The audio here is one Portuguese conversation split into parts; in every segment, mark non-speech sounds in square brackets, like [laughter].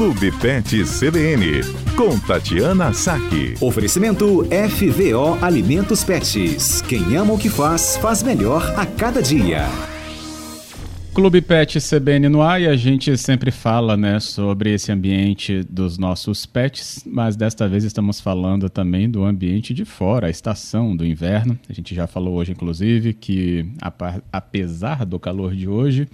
Clube Pet CBN, com Tatiana Saque. Oferecimento FVO Alimentos Pets. Quem ama o que faz, faz melhor a cada dia. Clube Pet CBN no ar e a gente sempre fala né, sobre esse ambiente dos nossos pets, mas desta vez estamos falando também do ambiente de fora, a estação do inverno. A gente já falou hoje, inclusive, que apesar do calor de hoje,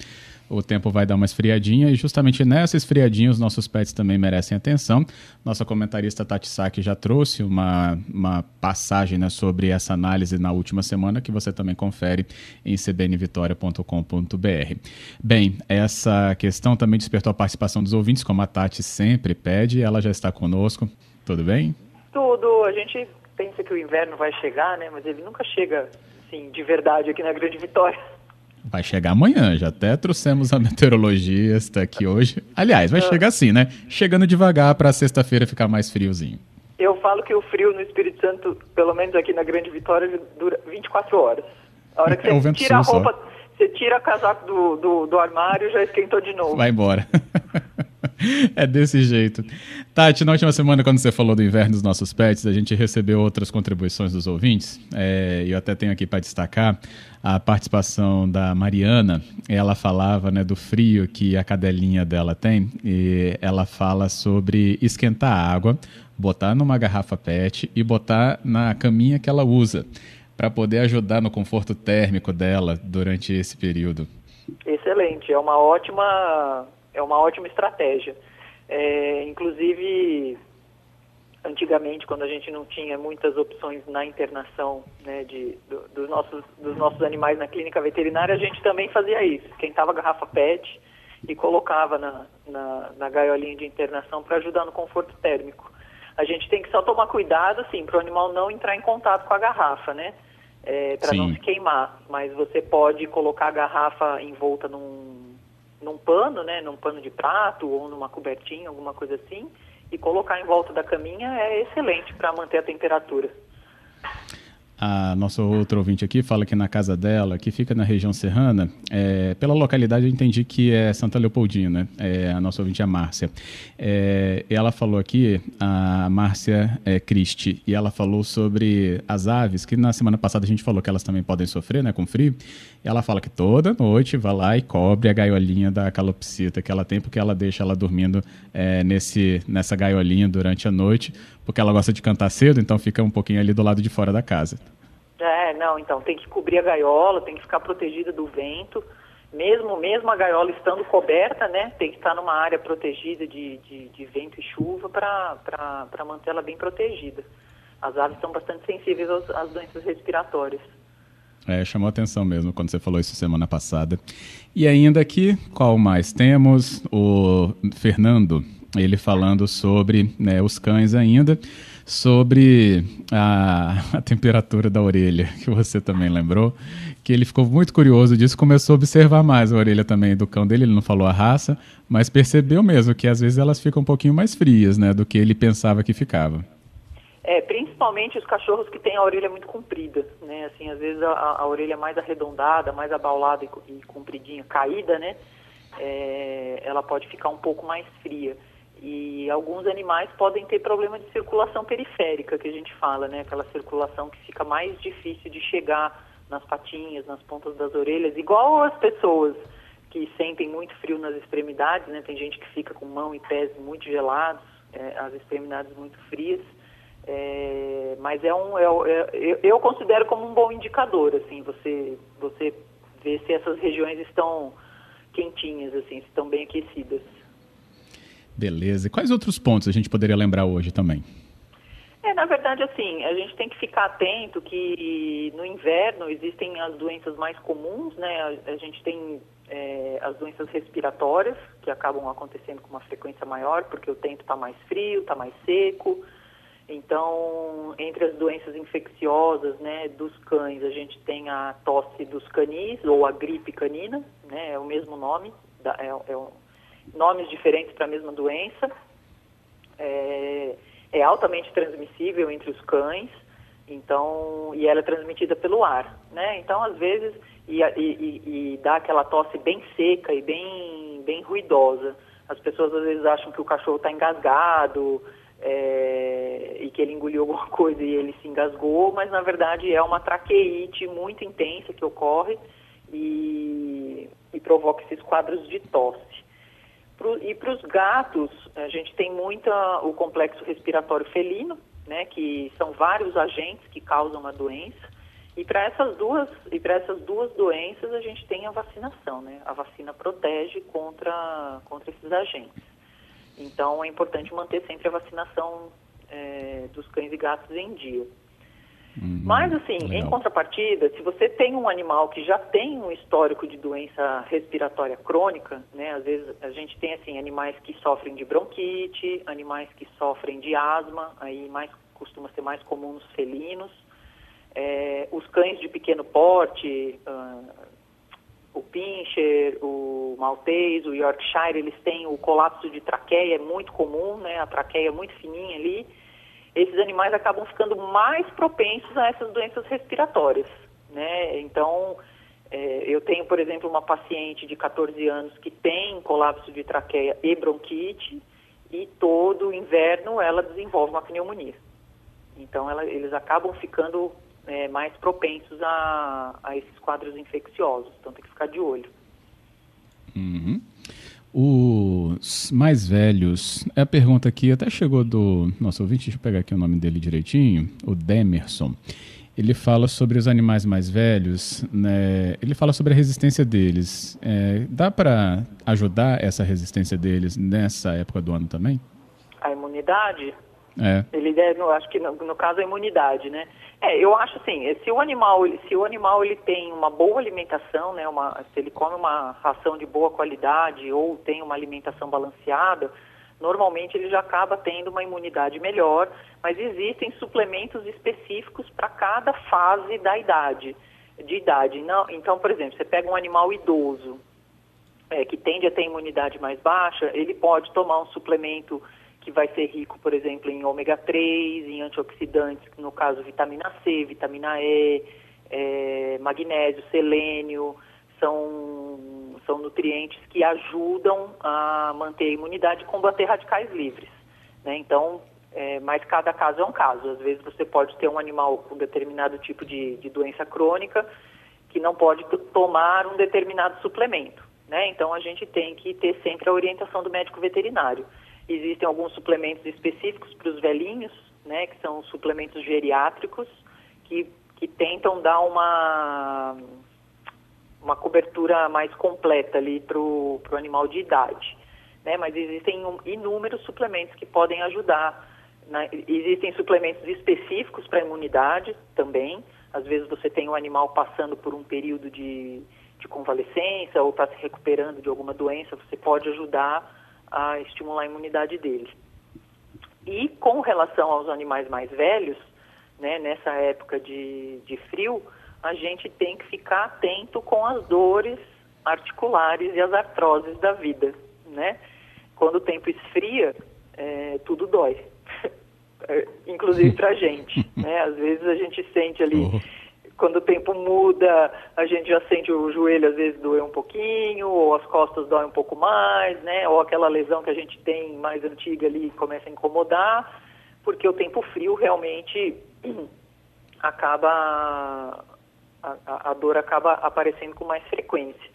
o tempo vai dar uma esfriadinha e justamente nessa esfriadinha os nossos pets também merecem atenção. Nossa comentarista Tati Saki já trouxe uma, uma passagem né, sobre essa análise na última semana que você também confere em cbnvitoria.com.br. Bem, essa questão também despertou a participação dos ouvintes, como a Tati sempre pede, ela já está conosco. Tudo bem? Tudo. A gente pensa que o inverno vai chegar, né? Mas ele nunca chega, assim, de verdade aqui na Grande Vitória. Vai chegar amanhã, já até trouxemos a [laughs] meteorologista aqui hoje. Aliás, vai ah. chegar assim, né? Chegando devagar para sexta-feira ficar mais friozinho. Eu falo que o frio no Espírito Santo, pelo menos aqui na Grande Vitória, dura 24 horas. A hora que é você tira a roupa, só. você tira o casaco do, do, do armário, já esquentou de novo. Vai embora. [laughs] é desse jeito. Tati, na última semana, quando você falou do inverno dos nossos pets, a gente recebeu outras contribuições dos ouvintes. É, eu até tenho aqui para destacar a participação da Mariana. Ela falava né, do frio que a cadelinha dela tem e ela fala sobre esquentar a água, botar numa garrafa PET e botar na caminha que ela usa para poder ajudar no conforto térmico dela durante esse período. Excelente, é uma ótima é uma ótima estratégia. É, inclusive, antigamente, quando a gente não tinha muitas opções na internação né, de, do, dos, nossos, dos nossos animais na clínica veterinária, a gente também fazia isso. Esquentava a garrafa PET e colocava na, na, na gaiolinha de internação para ajudar no conforto térmico. A gente tem que só tomar cuidado, assim, para o animal não entrar em contato com a garrafa, né? É, para não se queimar. Mas você pode colocar a garrafa envolta num num pano, né, num pano de prato ou numa cobertinha, alguma coisa assim, e colocar em volta da caminha é excelente para manter a temperatura. A nossa outra ouvinte aqui fala que na casa dela, que fica na região serrana, é, pela localidade eu entendi que é Santa Leopoldina, é, a nossa ouvinte é a Márcia. É, ela falou aqui, a Márcia é, Cristi, e ela falou sobre as aves, que na semana passada a gente falou que elas também podem sofrer né, com frio. Ela fala que toda noite vai lá e cobre a gaiolinha da calopsita que ela tem, porque ela deixa ela dormindo é, nesse, nessa gaiolinha durante a noite, porque ela gosta de cantar cedo, então fica um pouquinho ali do lado de fora da casa. É, não, então tem que cobrir a gaiola, tem que ficar protegida do vento. Mesmo, mesmo a gaiola estando coberta, né, tem que estar numa área protegida de, de, de vento e chuva para manter ela bem protegida. As aves são bastante sensíveis às, às doenças respiratórias. É, chamou atenção mesmo quando você falou isso semana passada. E ainda aqui, qual mais? Temos o Fernando, ele falando sobre né, os cães ainda sobre a, a, temperatura da orelha, [laughs] que você também lembrou, que ele ficou muito curioso disso, começou a observar mais a orelha também do cão dele, ele não falou a raça, mas percebeu mesmo que às vezes elas ficam um pouquinho mais frias, né, do que ele pensava que ficava. É, principalmente os cachorros que têm a orelha muito comprida, né, assim, às vezes a, a orelha mais arredondada, mais abaulada e, e compridinha, caída, né, é, ela pode ficar um pouco mais fria. E alguns animais podem ter problema de circulação periférica, que a gente fala, né? Aquela circulação que fica mais difícil de chegar nas patinhas, nas pontas das orelhas, igual as pessoas que sentem muito frio nas extremidades, né? Tem gente que fica com mão e pés muito gelados, é, as extremidades muito frias. É, mas é um, é, é, eu considero como um bom indicador, assim, você, você ver se essas regiões estão quentinhas, assim, se estão bem aquecidas. Beleza. E quais outros pontos a gente poderia lembrar hoje também? É, na verdade, assim, a gente tem que ficar atento que no inverno existem as doenças mais comuns, né? A, a gente tem é, as doenças respiratórias, que acabam acontecendo com uma frequência maior, porque o tempo está mais frio, está mais seco. Então, entre as doenças infecciosas, né, dos cães, a gente tem a tosse dos canis, ou a gripe canina, né? É o mesmo nome, é, é nomes diferentes para a mesma doença. É, é, altamente transmissível entre os cães, então e ela é transmitida pelo ar, né? Então às vezes e, e, e, dá aquela tosse bem seca e bem bem ruidosa. As pessoas às vezes acham que o cachorro está engasgado é, e que ele engoliu alguma [laughs] coisa e ele se engasgou, mas na verdade é uma traqueite muito intensa que ocorre e, e provoca esses quadros de tosse. Pro, e para os gatos, a gente tem muita o complexo respiratório felino, né, que são vários agentes que causam a doença. E para essas duas e para essas duas doenças a gente tem a vacinação, né? A vacina protege contra contra esses agentes. Então é importante manter sempre a vacinação é, dos cães e gatos em dia. Uhum, Mas assim, legal. em contrapartida, se você tem um animal que já tem um histórico de doença respiratória crônica, né? Às vezes a gente tem assim animais que sofrem de bronquite, animais que sofrem de asma, aí mais costuma ser mais comum nos felinos. É, os cães de pequeno porte, uh, o Pinscher, o Maltese, o Yorkshire, eles têm o colapso de traqueia, é muito comum, né? A traqueia é muito fininha ali. Esses animais acabam ficando mais propensos a essas doenças respiratórias, né? Então, é, eu tenho, por exemplo, uma paciente de 14 anos que tem colapso de traqueia e bronquite e todo inverno ela desenvolve uma pneumonia. Então, ela, eles acabam ficando é, mais propensos a, a, esses quadros infecciosos. Então tem que ficar de olho. Uhum. Mais velhos, é a pergunta aqui até chegou do nosso ouvinte, deixa eu pegar aqui o nome dele direitinho, o Demerson. Ele fala sobre os animais mais velhos, né? ele fala sobre a resistência deles. É, dá para ajudar essa resistência deles nessa época do ano também? A imunidade? É. Ele deve, acho que no, no, caso a imunidade, né? É, eu acho assim, se o animal, se o animal ele tem uma boa alimentação, né, uma, se ele come uma ração de boa qualidade ou tem uma alimentação balanceada, normalmente ele já acaba tendo uma imunidade melhor, mas existem suplementos específicos para cada fase da idade, de idade. Não, então, por exemplo, você pega um animal idoso, é, que tende a ter imunidade mais baixa, ele pode tomar um suplemento que vai ser rico, por exemplo, em ômega 3, em antioxidantes, no caso vitamina C, vitamina E, é, magnésio, selênio, são, são nutrientes que ajudam a manter a imunidade e combater radicais livres. Né? Então, é, mas cada caso é um caso. Às vezes você pode ter um animal com determinado tipo de, de doença crônica que não pode tomar um determinado suplemento. Né? Então a gente tem que ter sempre a orientação do médico veterinário. Existem alguns suplementos específicos para os velhinhos, né, que são suplementos geriátricos, que, que tentam dar uma, uma cobertura mais completa ali para o animal de idade. Né, mas existem inúmeros suplementos que podem ajudar. Né? Existem suplementos específicos para a imunidade também. Às vezes você tem um animal passando por um período de, de convalescença ou está se recuperando de alguma doença, você pode ajudar a estimular a imunidade dele. E com relação aos animais mais velhos, né, nessa época de, de frio, a gente tem que ficar atento com as dores articulares e as artroses da vida, né? Quando o tempo esfria, é, tudo dói, [laughs] inclusive para a gente, [laughs] né? Às vezes a gente sente ali uhum quando o tempo muda, a gente já sente o joelho às vezes doer um pouquinho, ou as costas doem um pouco mais, né? Ou aquela lesão que a gente tem mais antiga ali começa a incomodar, porque o tempo frio realmente [clears throat] acaba a, a dor acaba aparecendo com mais frequência.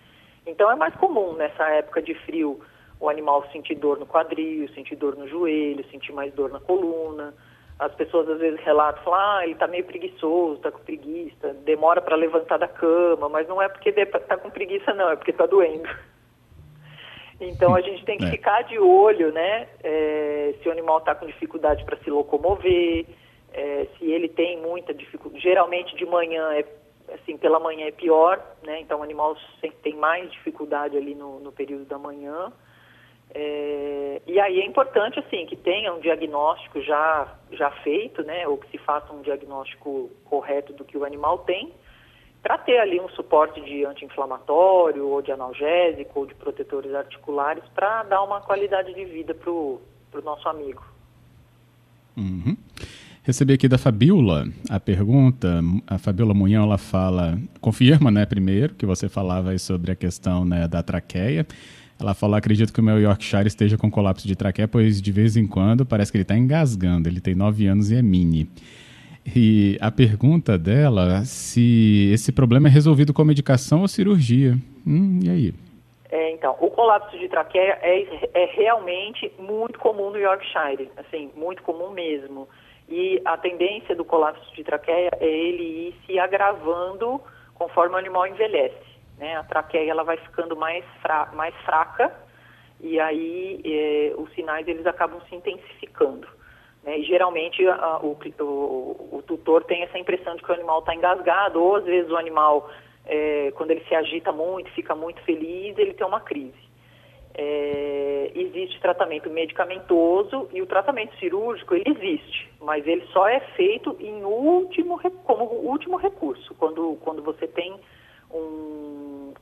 Então é mais comum nessa época de frio o animal sentir dor no quadril, sentir dor no joelho, sentir mais dor na coluna as pessoas às vezes relatam, falam, ah, ele está meio preguiçoso, está com preguiça, demora para levantar da cama, mas não é porque está com preguiça não, é porque está doendo. Então a gente tem que é. ficar de olho, né, é, se o animal está com dificuldade para se locomover, é, se ele tem muita dificuldade, geralmente de manhã é assim, pela manhã é pior, né? Então o animal tem mais dificuldade ali no, no período da manhã. É, e aí é importante assim que tenha um diagnóstico já, já feito, né, ou que se faça um diagnóstico correto do que o animal tem, para ter ali um suporte de anti-inflamatório, ou de analgésico, ou de protetores articulares, para dar uma qualidade de vida para o nosso amigo. Uhum. Recebi aqui da Fabiola a pergunta. A Fabiola Munhão ela fala, confirma, né, primeiro, que você falava sobre a questão né, da traqueia. Ela falou: acredito que o meu Yorkshire esteja com colapso de traqueia, pois de vez em quando parece que ele está engasgando. Ele tem 9 anos e é mini. E a pergunta dela se esse problema é resolvido com medicação ou cirurgia. Hum, e aí? É, então, o colapso de traqueia é, é realmente muito comum no Yorkshire, assim, muito comum mesmo. E a tendência do colapso de traqueia é ele ir se agravando conforme o animal envelhece. Né? A traqueia ela vai ficando mais, fra mais fraca e aí eh, os sinais eles acabam se intensificando. Né? E geralmente a, o, o, o, tutor tem essa impressão de que o animal está engasgado, ou às vezes o animal, eh, quando ele se agita muito, fica muito feliz, ele tem uma crise. É, existe tratamento medicamentoso e o tratamento cirúrgico ele existe, mas ele só é feito em último como último recurso, quando, quando você tem um,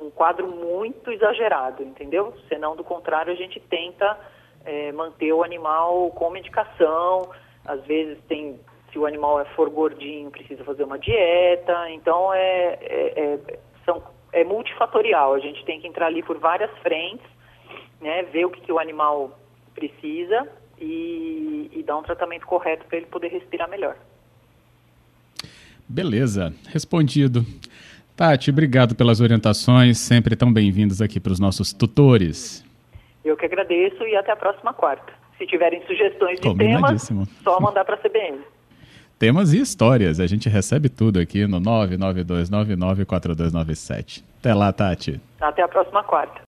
um quadro muito exagerado, entendeu? Senão, do contrário, a gente tenta é, manter o animal com medicação. Às vezes tem, se o animal é for gordinho, precisa fazer uma dieta. Então é, é, é, são, é multifatorial. A gente tem que entrar ali por várias frentes, né, ver o que, que o animal precisa e, e dar um tratamento correto para ele poder respirar melhor. Beleza, respondido. Tati, obrigado pelas orientações, sempre tão bem-vindos aqui para os nossos tutores. Eu que agradeço e até a próxima quarta. Se tiverem sugestões de temas, só mandar para a CBN. Temas e histórias, a gente recebe tudo aqui no 992994297. Até lá, Tati. Até a próxima quarta.